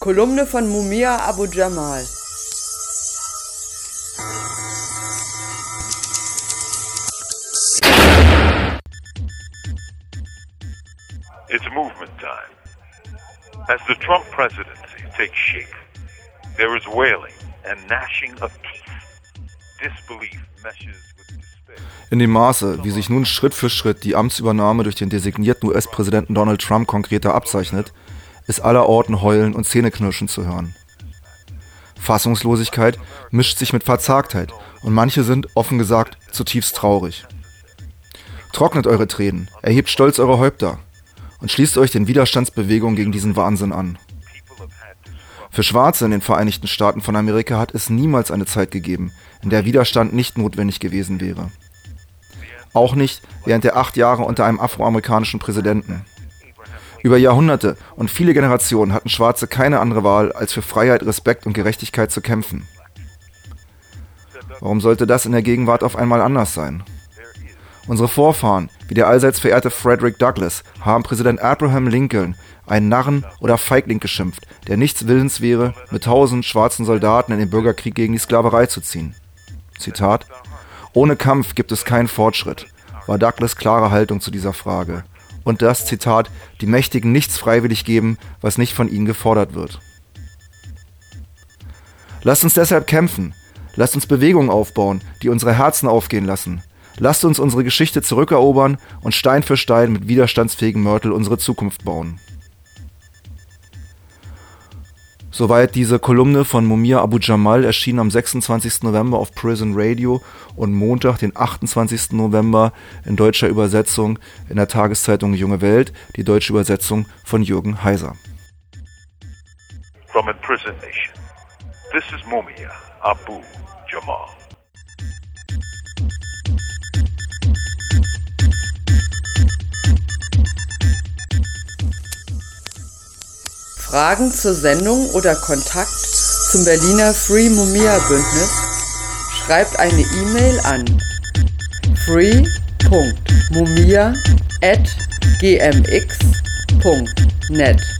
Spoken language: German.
Kolumne von Mumia Abu Jamal. It's movement time. As the Trump presidency takes shape, there is wailing and gnashing of teeth. Disbelief meshes with despair. In dem Maße, wie sich nun Schritt für Schritt die Amtsübernahme durch den designierten US-Präsidenten Donald Trump konkreter abzeichnet, ist allerorten Heulen und Zähneknirschen zu hören. Fassungslosigkeit mischt sich mit Verzagtheit und manche sind, offen gesagt, zutiefst traurig. Trocknet eure Tränen, erhebt stolz eure Häupter und schließt euch den Widerstandsbewegungen gegen diesen Wahnsinn an. Für Schwarze in den Vereinigten Staaten von Amerika hat es niemals eine Zeit gegeben, in der Widerstand nicht notwendig gewesen wäre. Auch nicht während der acht Jahre unter einem afroamerikanischen Präsidenten. Über Jahrhunderte und viele Generationen hatten Schwarze keine andere Wahl, als für Freiheit, Respekt und Gerechtigkeit zu kämpfen. Warum sollte das in der Gegenwart auf einmal anders sein? Unsere Vorfahren, wie der allseits verehrte Frederick Douglass, haben Präsident Abraham Lincoln einen Narren oder Feigling geschimpft, der nichts willens wäre, mit tausend schwarzen Soldaten in den Bürgerkrieg gegen die Sklaverei zu ziehen. Zitat: Ohne Kampf gibt es keinen Fortschritt, war Douglas klare Haltung zu dieser Frage. Und das Zitat: Die Mächtigen nichts freiwillig geben, was nicht von ihnen gefordert wird. Lasst uns deshalb kämpfen. Lasst uns Bewegungen aufbauen, die unsere Herzen aufgehen lassen. Lasst uns unsere Geschichte zurückerobern und Stein für Stein mit widerstandsfähigen Mörtel unsere Zukunft bauen. Soweit diese Kolumne von Mumia Abu Jamal erschien am 26. November auf Prison Radio und Montag, den 28. November in deutscher Übersetzung in der Tageszeitung Junge Welt, die deutsche Übersetzung von Jürgen Heiser. From Impersonation. This is Mumia Abu Jamal. Fragen zur Sendung oder Kontakt zum Berliner Free Mumia Bündnis? Schreibt eine E-Mail an free.mumia@gmx.net.